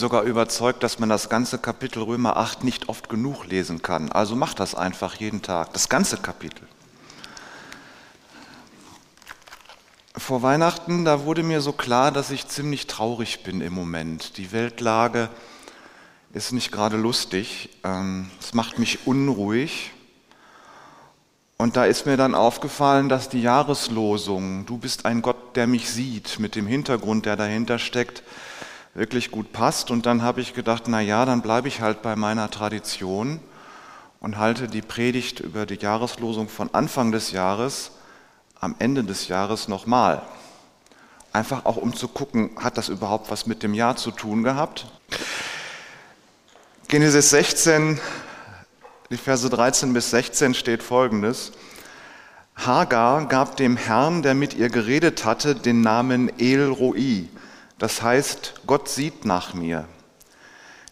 sogar überzeugt, dass man das ganze Kapitel Römer 8 nicht oft genug lesen kann. Also macht das einfach jeden Tag, das ganze Kapitel. Vor Weihnachten, da wurde mir so klar, dass ich ziemlich traurig bin im Moment. Die Weltlage ist nicht gerade lustig. Ähm, es macht mich unruhig. Und da ist mir dann aufgefallen, dass die Jahreslosung, du bist ein Gott, der mich sieht, mit dem Hintergrund, der dahinter steckt, wirklich gut passt. Und dann habe ich gedacht, na ja, dann bleibe ich halt bei meiner Tradition und halte die Predigt über die Jahreslosung von Anfang des Jahres am Ende des Jahres nochmal. Einfach auch um zu gucken, hat das überhaupt was mit dem Jahr zu tun gehabt? Genesis 16, die Verse 13 bis 16 steht folgendes. Hagar gab dem Herrn, der mit ihr geredet hatte, den Namen El Roi, das heißt, Gott sieht nach mir.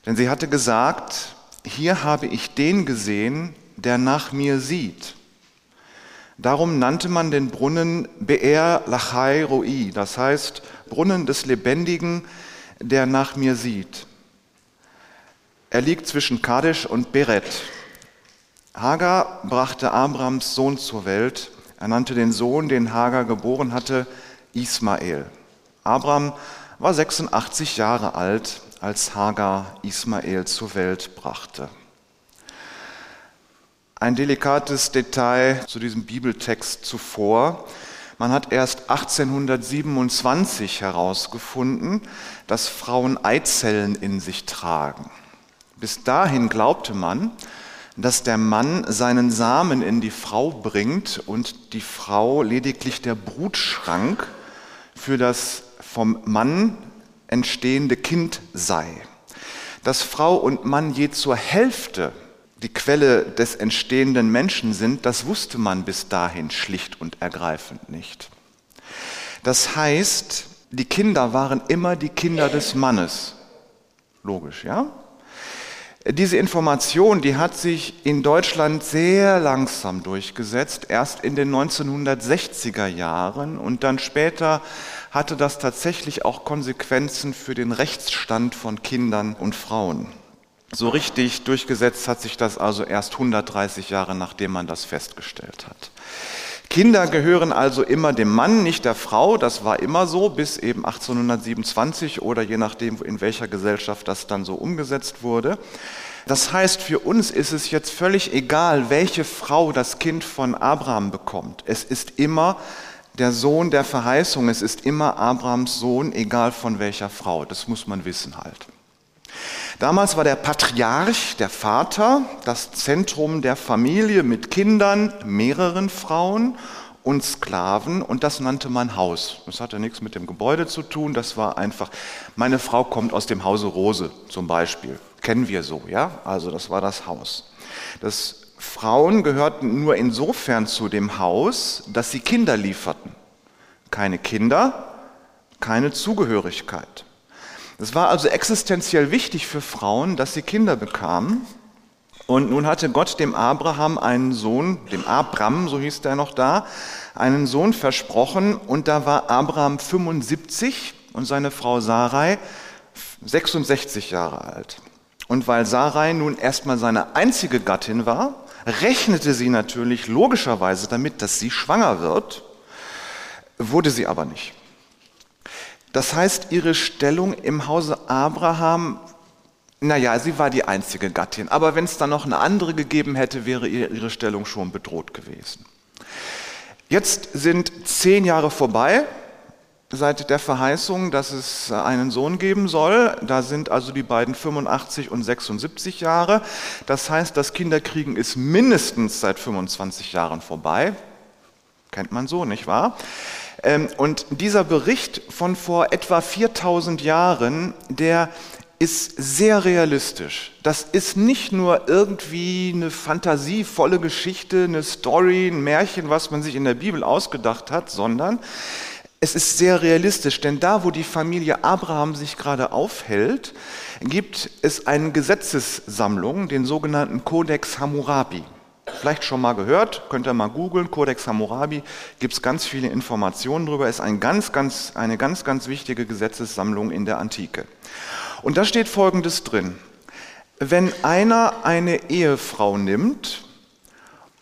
Denn sie hatte gesagt, hier habe ich den gesehen, der nach mir sieht. Darum nannte man den Brunnen Be'er Lachai Roi, das heißt Brunnen des Lebendigen, der nach mir sieht. Er liegt zwischen Kadesh und Beret. Hagar brachte Abrams Sohn zur Welt. Er nannte den Sohn, den Hagar geboren hatte, Ismael. Abraham war 86 Jahre alt, als Hagar Ismael zur Welt brachte. Ein delikates Detail zu diesem Bibeltext zuvor. Man hat erst 1827 herausgefunden, dass Frauen Eizellen in sich tragen. Bis dahin glaubte man, dass der Mann seinen Samen in die Frau bringt und die Frau lediglich der Brutschrank für das vom Mann entstehende Kind sei. Dass Frau und Mann je zur Hälfte die Quelle des entstehenden Menschen sind, das wusste man bis dahin schlicht und ergreifend nicht. Das heißt, die Kinder waren immer die Kinder des Mannes. Logisch, ja? Diese Information, die hat sich in Deutschland sehr langsam durchgesetzt, erst in den 1960er Jahren und dann später hatte das tatsächlich auch Konsequenzen für den Rechtsstand von Kindern und Frauen. So richtig durchgesetzt hat sich das also erst 130 Jahre, nachdem man das festgestellt hat. Kinder gehören also immer dem Mann, nicht der Frau. Das war immer so bis eben 1827 oder je nachdem, in welcher Gesellschaft das dann so umgesetzt wurde. Das heißt, für uns ist es jetzt völlig egal, welche Frau das Kind von Abraham bekommt. Es ist immer der Sohn der Verheißung, es ist immer Abrahams Sohn, egal von welcher Frau. Das muss man wissen halt. Damals war der Patriarch, der Vater, das Zentrum der Familie mit Kindern, mehreren Frauen und Sklaven und das nannte man Haus. Das hatte nichts mit dem Gebäude zu tun, das war einfach, meine Frau kommt aus dem Hause Rose zum Beispiel, kennen wir so, ja? Also das war das Haus. Das Frauen gehörten nur insofern zu dem Haus, dass sie Kinder lieferten. Keine Kinder, keine Zugehörigkeit. Es war also existenziell wichtig für Frauen, dass sie Kinder bekamen. Und nun hatte Gott dem Abraham einen Sohn, dem Abram, so hieß der noch da, einen Sohn versprochen. Und da war Abraham 75 und seine Frau Sarai 66 Jahre alt. Und weil Sarai nun erstmal seine einzige Gattin war, rechnete sie natürlich logischerweise damit, dass sie schwanger wird, wurde sie aber nicht. Das heißt, ihre Stellung im Hause Abraham, naja, sie war die einzige Gattin, aber wenn es dann noch eine andere gegeben hätte, wäre ihre Stellung schon bedroht gewesen. Jetzt sind zehn Jahre vorbei seit der Verheißung, dass es einen Sohn geben soll. Da sind also die beiden 85 und 76 Jahre. Das heißt, das Kinderkriegen ist mindestens seit 25 Jahren vorbei. Kennt man so, nicht wahr? Ähm, und dieser Bericht von vor etwa 4000 Jahren, der ist sehr realistisch. Das ist nicht nur irgendwie eine fantasievolle Geschichte, eine Story, ein Märchen, was man sich in der Bibel ausgedacht hat, sondern es ist sehr realistisch, denn da, wo die Familie Abraham sich gerade aufhält, gibt es eine Gesetzessammlung, den sogenannten Codex Hammurabi. Vielleicht schon mal gehört, könnt ihr mal googeln, Codex Hammurabi, gibt es ganz viele Informationen darüber, ist ein ganz, ganz, eine ganz, ganz wichtige Gesetzessammlung in der Antike. Und da steht Folgendes drin. Wenn einer eine Ehefrau nimmt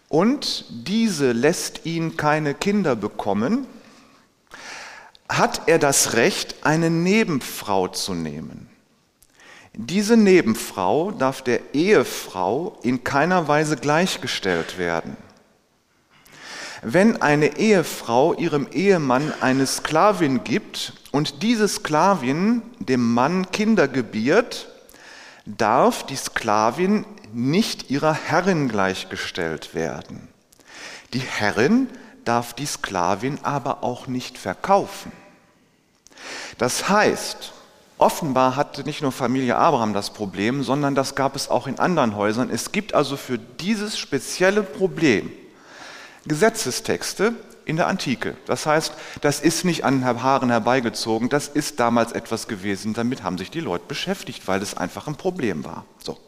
und diese lässt ihn keine Kinder bekommen, hat er das Recht, eine Nebenfrau zu nehmen. Diese Nebenfrau darf der Ehefrau in keiner Weise gleichgestellt werden. Wenn eine Ehefrau ihrem Ehemann eine Sklavin gibt und diese Sklavin dem Mann Kinder gebiert, darf die Sklavin nicht ihrer Herrin gleichgestellt werden. Die Herrin darf die Sklavin aber auch nicht verkaufen. Das heißt, offenbar hatte nicht nur Familie Abraham das Problem, sondern das gab es auch in anderen Häusern. Es gibt also für dieses spezielle Problem Gesetzestexte in der Antike. Das heißt, das ist nicht an Haaren herbeigezogen, das ist damals etwas gewesen, damit haben sich die Leute beschäftigt, weil es einfach ein Problem war. So.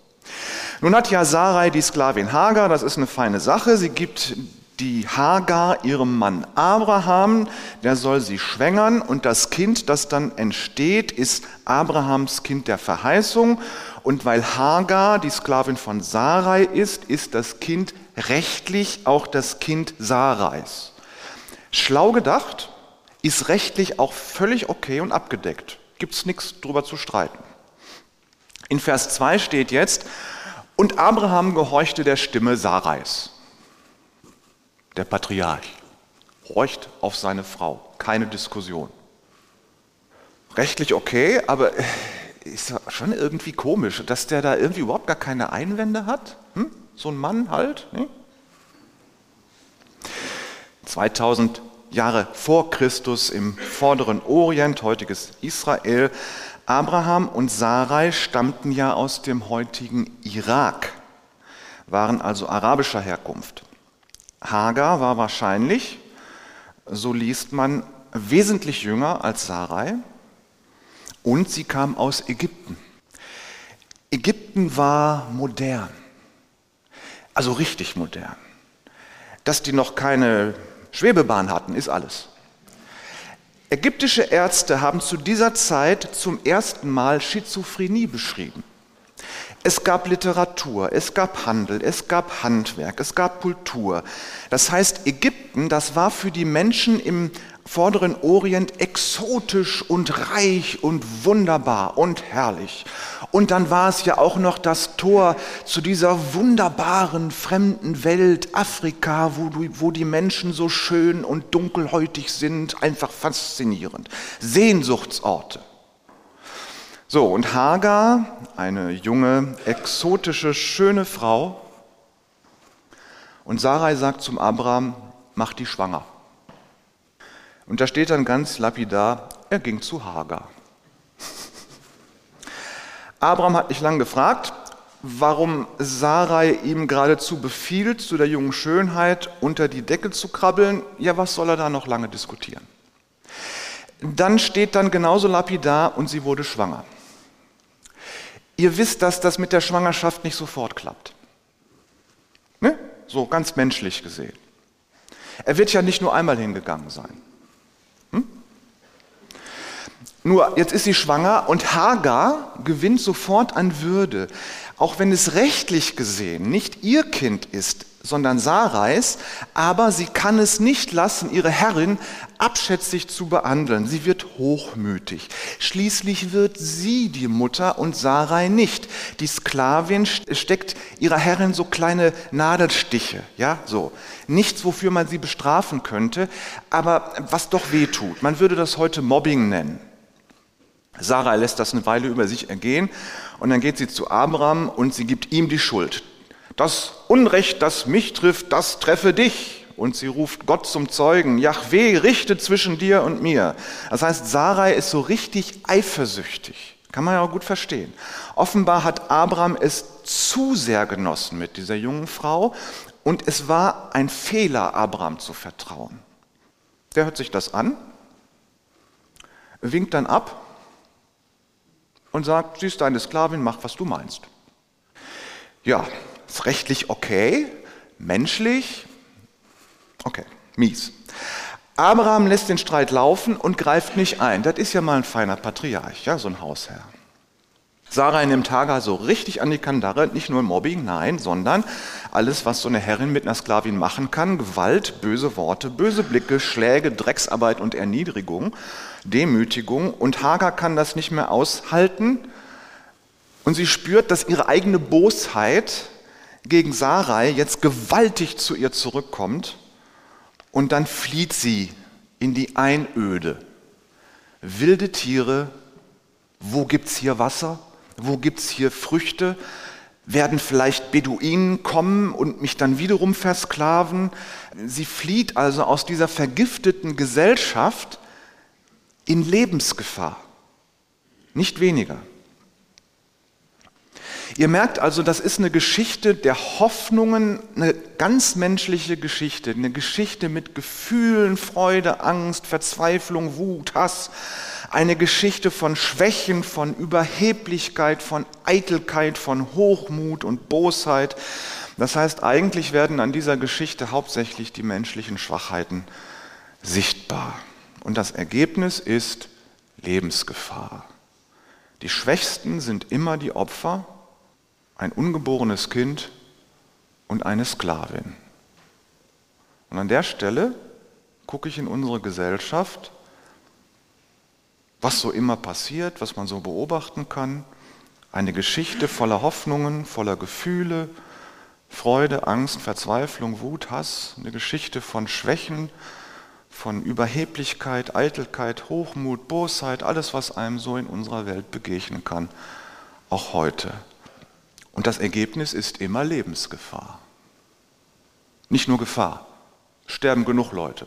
Nun hat ja Sarai die Sklavin Hagar, das ist eine feine Sache. Sie gibt die Hagar ihrem Mann Abraham, der soll sie schwängern und das Kind, das dann entsteht, ist Abrahams Kind der Verheißung. Und weil Hagar die Sklavin von Sarai ist, ist das Kind rechtlich auch das Kind Sarais. Schlau gedacht, ist rechtlich auch völlig okay und abgedeckt. Gibt es nichts drüber zu streiten. In Vers 2 steht jetzt, und Abraham gehorchte der Stimme Sarais. Der Patriarch horcht auf seine Frau, keine Diskussion. Rechtlich okay, aber ist schon irgendwie komisch, dass der da irgendwie überhaupt gar keine Einwände hat. Hm? So ein Mann halt. Ne? 2000 Jahre vor Christus im vorderen Orient, heutiges Israel. Abraham und Sarai stammten ja aus dem heutigen Irak, waren also arabischer Herkunft. Hagar war wahrscheinlich, so liest man, wesentlich jünger als Sarai und sie kam aus Ägypten. Ägypten war modern, also richtig modern. Dass die noch keine Schwebebahn hatten, ist alles. Ägyptische Ärzte haben zu dieser Zeit zum ersten Mal Schizophrenie beschrieben. Es gab Literatur, es gab Handel, es gab Handwerk, es gab Kultur. Das heißt, Ägypten, das war für die Menschen im vorderen Orient exotisch und reich und wunderbar und herrlich. Und dann war es ja auch noch das Tor zu dieser wunderbaren fremden Welt Afrika, wo, wo die Menschen so schön und dunkelhäutig sind, einfach faszinierend. Sehnsuchtsorte. So, und Hagar, eine junge, exotische, schöne Frau, und Sarai sagt zum Abraham, mach die schwanger. Und da steht dann ganz lapidar, er ging zu Hagar. Abraham hat nicht lange gefragt, warum Sarai ihm geradezu befiehlt, zu der jungen Schönheit unter die Decke zu krabbeln. Ja, was soll er da noch lange diskutieren? Dann steht dann genauso lapidar und sie wurde schwanger. Ihr wisst, dass das mit der Schwangerschaft nicht sofort klappt. Ne? So ganz menschlich gesehen. Er wird ja nicht nur einmal hingegangen sein. Hm? Nur, jetzt ist sie schwanger und Hagar gewinnt sofort an Würde. Auch wenn es rechtlich gesehen nicht ihr Kind ist, sondern Sarais, aber sie kann es nicht lassen, ihre Herrin abschätzig zu behandeln. Sie wird hochmütig. Schließlich wird sie die Mutter und Sarai nicht. Die Sklavin steckt ihrer Herrin so kleine Nadelstiche, ja, so. Nichts, wofür man sie bestrafen könnte, aber was doch weh tut. Man würde das heute Mobbing nennen. Sarah lässt das eine Weile über sich ergehen und dann geht sie zu Abraham und sie gibt ihm die Schuld. Das Unrecht, das mich trifft, das treffe dich. Und sie ruft Gott zum Zeugen, Yahweh, richte zwischen dir und mir. Das heißt, Sarai ist so richtig eifersüchtig. Kann man ja auch gut verstehen. Offenbar hat Abraham es zu sehr genossen mit dieser jungen Frau und es war ein Fehler, Abraham zu vertrauen. Der hört sich das an, winkt dann ab und sagt, sie ist deine Sklavin, mach, was du meinst. Ja, ist rechtlich okay, menschlich, okay, mies. Abraham lässt den Streit laufen und greift nicht ein. Das ist ja mal ein feiner Patriarch, ja, so ein Hausherr. Sarah nimmt Hagar so richtig an die Kandare, nicht nur Mobbing, nein, sondern alles, was so eine Herrin mit einer Sklavin machen kann, Gewalt, böse Worte, böse Blicke, Schläge, Drecksarbeit und Erniedrigung, Demütigung. Und Hagar kann das nicht mehr aushalten und sie spürt, dass ihre eigene Bosheit gegen Sarai jetzt gewaltig zu ihr zurückkommt und dann flieht sie in die Einöde. Wilde Tiere, wo gibt es hier Wasser? Wo gibt es hier Früchte? Werden vielleicht Beduinen kommen und mich dann wiederum versklaven? Sie flieht also aus dieser vergifteten Gesellschaft in Lebensgefahr. Nicht weniger. Ihr merkt also, das ist eine Geschichte der Hoffnungen, eine ganz menschliche Geschichte, eine Geschichte mit Gefühlen, Freude, Angst, Verzweiflung, Wut, Hass, eine Geschichte von Schwächen, von Überheblichkeit, von Eitelkeit, von Hochmut und Bosheit. Das heißt, eigentlich werden an dieser Geschichte hauptsächlich die menschlichen Schwachheiten sichtbar. Und das Ergebnis ist Lebensgefahr. Die Schwächsten sind immer die Opfer, ein ungeborenes Kind und eine Sklavin. Und an der Stelle gucke ich in unsere Gesellschaft was so immer passiert, was man so beobachten kann. Eine Geschichte voller Hoffnungen, voller Gefühle, Freude, Angst, Verzweiflung, Wut, Hass. Eine Geschichte von Schwächen, von Überheblichkeit, Eitelkeit, Hochmut, Bosheit, alles, was einem so in unserer Welt begegnen kann, auch heute. Und das Ergebnis ist immer Lebensgefahr. Nicht nur Gefahr, sterben genug Leute.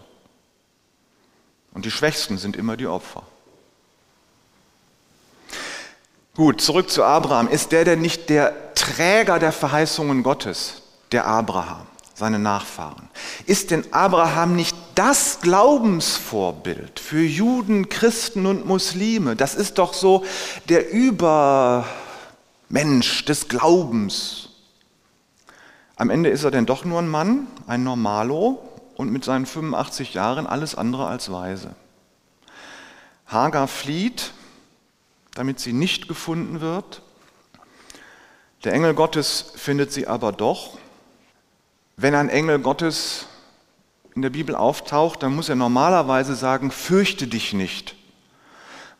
Und die Schwächsten sind immer die Opfer. Gut, zurück zu Abraham. Ist der denn nicht der Träger der Verheißungen Gottes, der Abraham, seine Nachfahren? Ist denn Abraham nicht das Glaubensvorbild für Juden, Christen und Muslime? Das ist doch so der Übermensch des Glaubens. Am Ende ist er denn doch nur ein Mann, ein Normalo und mit seinen 85 Jahren alles andere als weise. Hagar flieht damit sie nicht gefunden wird. Der Engel Gottes findet sie aber doch. Wenn ein Engel Gottes in der Bibel auftaucht, dann muss er normalerweise sagen, fürchte dich nicht,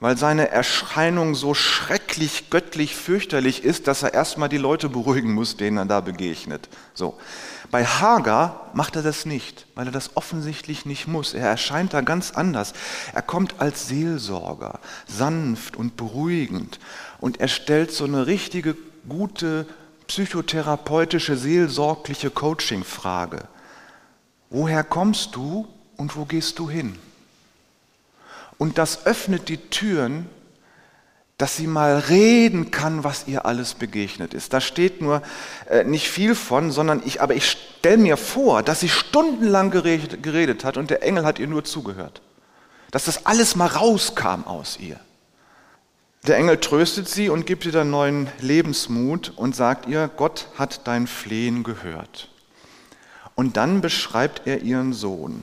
weil seine Erscheinung so schrecklich göttlich fürchterlich ist, dass er erstmal die Leute beruhigen muss, denen er da begegnet. So. Bei Hagar macht er das nicht, weil er das offensichtlich nicht muss. Er erscheint da ganz anders. Er kommt als Seelsorger, sanft und beruhigend. Und er stellt so eine richtige, gute, psychotherapeutische, seelsorgliche Coaching-Frage. Woher kommst du und wo gehst du hin? Und das öffnet die Türen dass sie mal reden kann, was ihr alles begegnet ist. Da steht nur äh, nicht viel von, sondern ich, aber ich stelle mir vor, dass sie stundenlang geredet, geredet hat und der Engel hat ihr nur zugehört. Dass das alles mal rauskam aus ihr. Der Engel tröstet sie und gibt ihr dann neuen Lebensmut und sagt ihr, Gott hat dein Flehen gehört. Und dann beschreibt er ihren Sohn.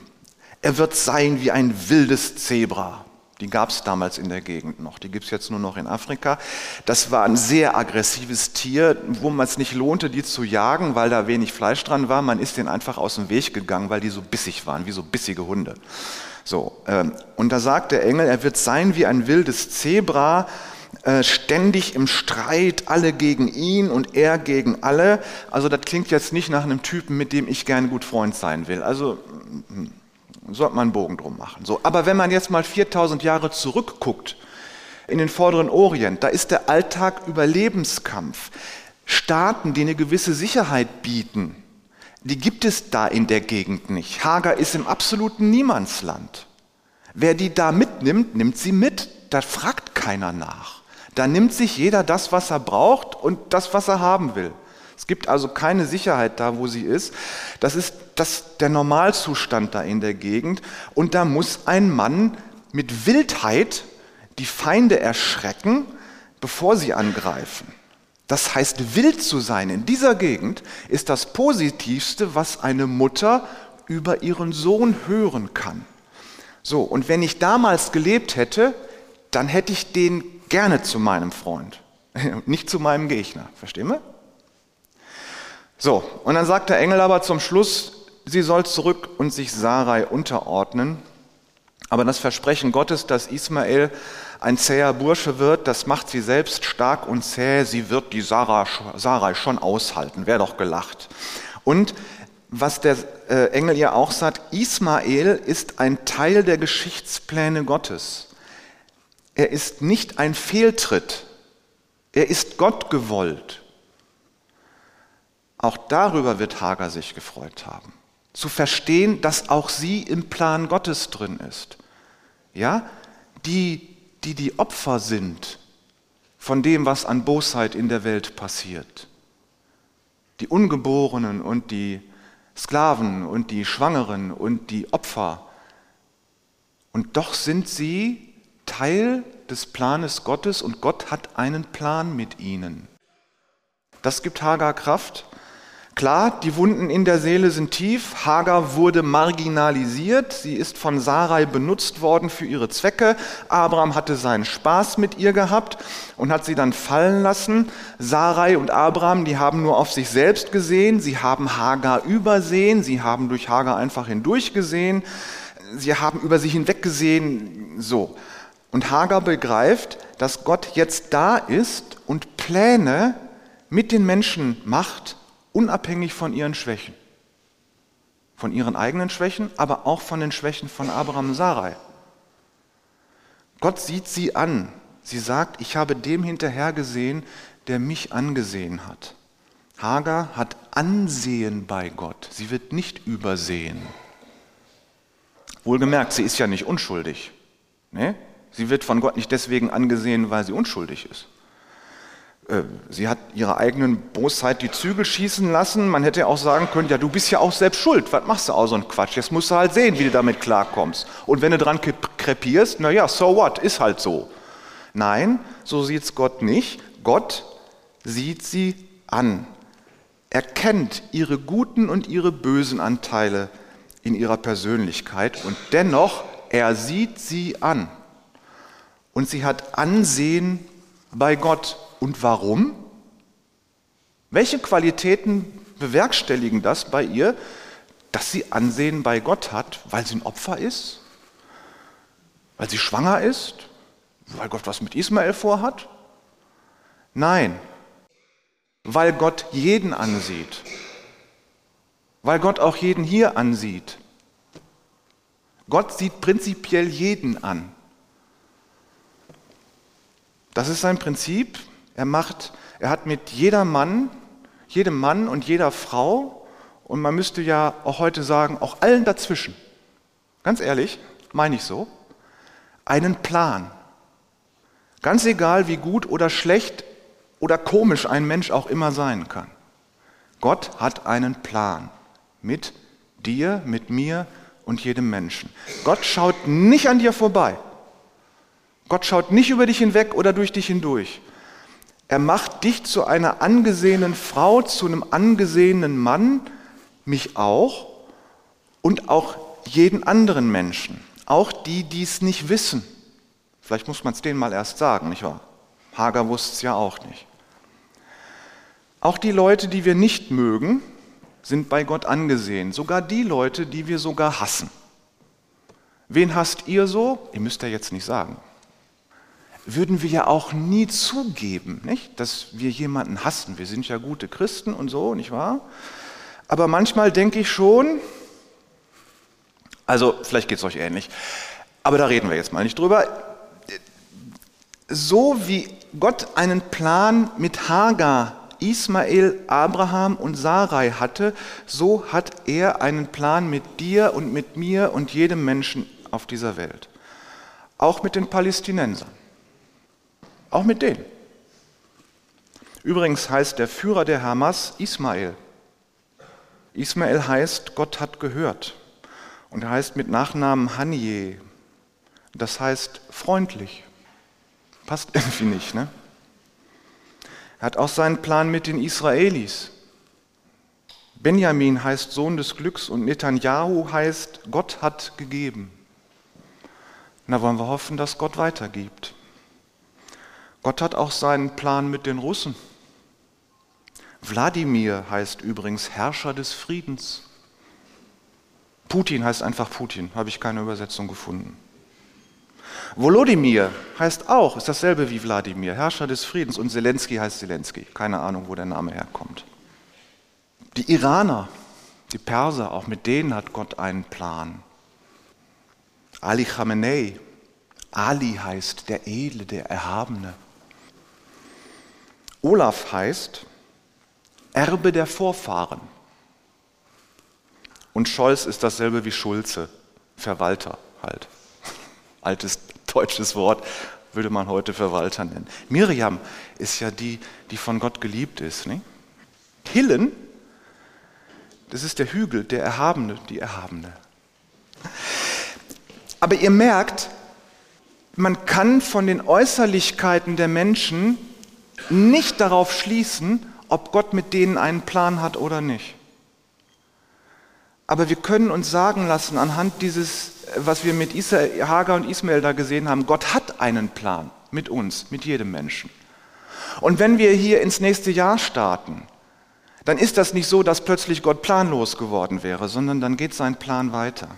Er wird sein wie ein wildes Zebra. Die gab es damals in der Gegend noch. Die gibt es jetzt nur noch in Afrika. Das war ein sehr aggressives Tier, wo man es nicht lohnte, die zu jagen, weil da wenig Fleisch dran war. Man ist denen einfach aus dem Weg gegangen, weil die so bissig waren, wie so bissige Hunde. So, ähm, und da sagt der Engel, er wird sein wie ein wildes Zebra, äh, ständig im Streit, alle gegen ihn und er gegen alle. Also das klingt jetzt nicht nach einem Typen, mit dem ich gerne gut Freund sein will. Also hm, sollte man einen Bogen drum machen. So, aber wenn man jetzt mal 4000 Jahre zurückguckt in den vorderen Orient, da ist der Alltag Überlebenskampf. Staaten, die eine gewisse Sicherheit bieten, die gibt es da in der Gegend nicht. Hagar ist im absoluten Niemandsland. Wer die da mitnimmt, nimmt sie mit. Da fragt keiner nach. Da nimmt sich jeder das, was er braucht und das, was er haben will. Es gibt also keine Sicherheit da, wo sie ist. Das ist das, der Normalzustand da in der Gegend. Und da muss ein Mann mit Wildheit die Feinde erschrecken, bevor sie angreifen. Das heißt, wild zu sein in dieser Gegend ist das Positivste, was eine Mutter über ihren Sohn hören kann. So, und wenn ich damals gelebt hätte, dann hätte ich den gerne zu meinem Freund. nicht zu meinem Gegner. Verstehen wir? So, und dann sagt der Engel aber zum Schluss, sie soll zurück und sich Sarai unterordnen. Aber das Versprechen Gottes, dass Ismael ein zäher Bursche wird, das macht sie selbst stark und zäh. Sie wird die Sarah, Sarai schon aushalten. Wäre doch gelacht. Und was der äh, Engel ihr auch sagt, Ismael ist ein Teil der Geschichtspläne Gottes. Er ist nicht ein Fehltritt. Er ist Gott gewollt. Auch darüber wird Hagar sich gefreut haben. Zu verstehen, dass auch sie im Plan Gottes drin ist. Ja, die, die die Opfer sind von dem, was an Bosheit in der Welt passiert. Die Ungeborenen und die Sklaven und die Schwangeren und die Opfer. Und doch sind sie Teil des Planes Gottes und Gott hat einen Plan mit ihnen. Das gibt Hagar Kraft. Klar, die Wunden in der Seele sind tief. Hagar wurde marginalisiert. Sie ist von Sarai benutzt worden für ihre Zwecke. Abraham hatte seinen Spaß mit ihr gehabt und hat sie dann fallen lassen. Sarai und Abraham, die haben nur auf sich selbst gesehen. Sie haben Hagar übersehen. Sie haben durch Hagar einfach hindurchgesehen. Sie haben über sie hinweggesehen. So. Und Hagar begreift, dass Gott jetzt da ist und Pläne mit den Menschen macht, unabhängig von ihren Schwächen. Von ihren eigenen Schwächen, aber auch von den Schwächen von Abraham und Sarai. Gott sieht sie an. Sie sagt, ich habe dem hinterhergesehen, der mich angesehen hat. Hagar hat Ansehen bei Gott. Sie wird nicht übersehen. Wohlgemerkt, sie ist ja nicht unschuldig. Ne? Sie wird von Gott nicht deswegen angesehen, weil sie unschuldig ist. Äh, sie hat ihrer eigenen Bosheit die Zügel schießen lassen. Man hätte auch sagen können, ja, du bist ja auch selbst schuld. Was machst du auch so einen Quatsch? Jetzt musst du halt sehen, wie du damit klarkommst. Und wenn du dran krepierst, na ja, so what, ist halt so. Nein, so sieht es Gott nicht. Gott sieht sie an. Er kennt ihre guten und ihre bösen Anteile in ihrer Persönlichkeit und dennoch, er sieht sie an. Und sie hat Ansehen bei Gott und warum? Welche Qualitäten bewerkstelligen das bei ihr, dass sie Ansehen bei Gott hat, weil sie ein Opfer ist? Weil sie schwanger ist? Weil Gott was mit Ismael vorhat? Nein, weil Gott jeden ansieht. Weil Gott auch jeden hier ansieht. Gott sieht prinzipiell jeden an. Das ist sein Prinzip, er macht, er hat mit jeder Mann, jedem Mann und jeder Frau, und man müsste ja auch heute sagen, auch allen dazwischen, ganz ehrlich, meine ich so, einen Plan. Ganz egal, wie gut oder schlecht oder komisch ein Mensch auch immer sein kann. Gott hat einen Plan mit dir, mit mir und jedem Menschen. Gott schaut nicht an dir vorbei. Gott schaut nicht über dich hinweg oder durch dich hindurch. Er macht dich zu einer angesehenen Frau, zu einem angesehenen Mann, mich auch und auch jeden anderen Menschen, auch die, die es nicht wissen. Vielleicht muss man es denen mal erst sagen, nicht wahr? Hager wusste es ja auch nicht. Auch die Leute, die wir nicht mögen, sind bei Gott angesehen. Sogar die Leute, die wir sogar hassen. Wen hasst ihr so? Ihr müsst ja jetzt nicht sagen würden wir ja auch nie zugeben, nicht? dass wir jemanden hassen. Wir sind ja gute Christen und so, nicht wahr? Aber manchmal denke ich schon, also vielleicht geht es euch ähnlich, aber da reden wir jetzt mal nicht drüber. So wie Gott einen Plan mit Hagar, Ismael, Abraham und Sarai hatte, so hat er einen Plan mit dir und mit mir und jedem Menschen auf dieser Welt. Auch mit den Palästinensern. Auch mit denen. Übrigens heißt der Führer der Hamas Ismael. Ismael heißt, Gott hat gehört. Und er heißt mit Nachnamen Hanje. Das heißt freundlich. Passt irgendwie nicht, ne? Er hat auch seinen Plan mit den Israelis. Benjamin heißt Sohn des Glücks und Netanyahu heißt Gott hat gegeben. Na wollen wir hoffen, dass Gott weitergibt. Gott hat auch seinen Plan mit den Russen. Wladimir heißt übrigens Herrscher des Friedens. Putin heißt einfach Putin, habe ich keine Übersetzung gefunden. Volodymyr heißt auch, ist dasselbe wie Wladimir, Herrscher des Friedens. Und Zelensky heißt Zelensky. Keine Ahnung, wo der Name herkommt. Die Iraner, die Perser, auch mit denen hat Gott einen Plan. Ali Khamenei, Ali heißt der Edle, der Erhabene. Olaf heißt Erbe der Vorfahren. Und Scholz ist dasselbe wie Schulze, Verwalter halt. Altes deutsches Wort, würde man heute Verwalter nennen. Miriam ist ja die, die von Gott geliebt ist. Nicht? Hillen, das ist der Hügel, der Erhabene, die Erhabene. Aber ihr merkt, man kann von den Äußerlichkeiten der Menschen nicht darauf schließen, ob Gott mit denen einen Plan hat oder nicht. Aber wir können uns sagen lassen, anhand dieses, was wir mit Isa, Hagar und Ismael da gesehen haben, Gott hat einen Plan mit uns, mit jedem Menschen. Und wenn wir hier ins nächste Jahr starten, dann ist das nicht so, dass plötzlich Gott planlos geworden wäre, sondern dann geht sein Plan weiter.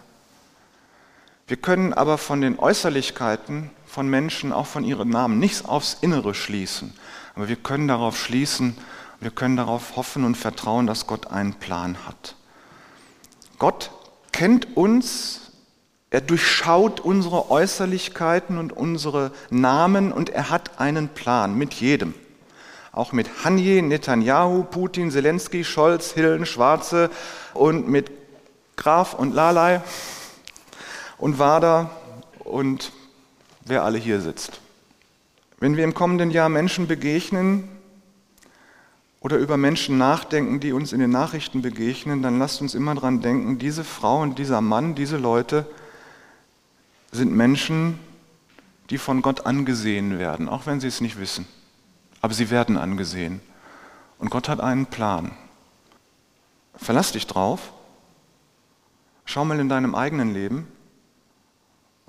Wir können aber von den Äußerlichkeiten von Menschen, auch von ihren Namen, nichts aufs Innere schließen. Aber wir können darauf schließen, wir können darauf hoffen und vertrauen, dass Gott einen Plan hat. Gott kennt uns, er durchschaut unsere Äußerlichkeiten und unsere Namen und er hat einen Plan mit jedem. Auch mit Hanje, Netanyahu, Putin, Zelensky, Scholz, Hillen, Schwarze und mit Graf und Lalai und Wader und wer alle hier sitzt. Wenn wir im kommenden Jahr Menschen begegnen oder über Menschen nachdenken, die uns in den Nachrichten begegnen, dann lasst uns immer daran denken, diese Frau und dieser Mann, diese Leute sind Menschen, die von Gott angesehen werden, auch wenn sie es nicht wissen. Aber sie werden angesehen. Und Gott hat einen Plan. Verlass dich drauf. Schau mal in deinem eigenen Leben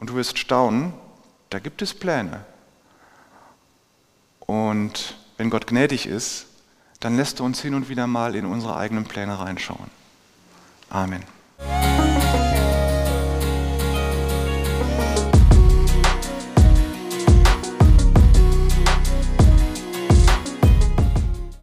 und du wirst staunen, da gibt es Pläne. Und wenn Gott gnädig ist, dann lässt er uns hin und wieder mal in unsere eigenen Pläne reinschauen. Amen.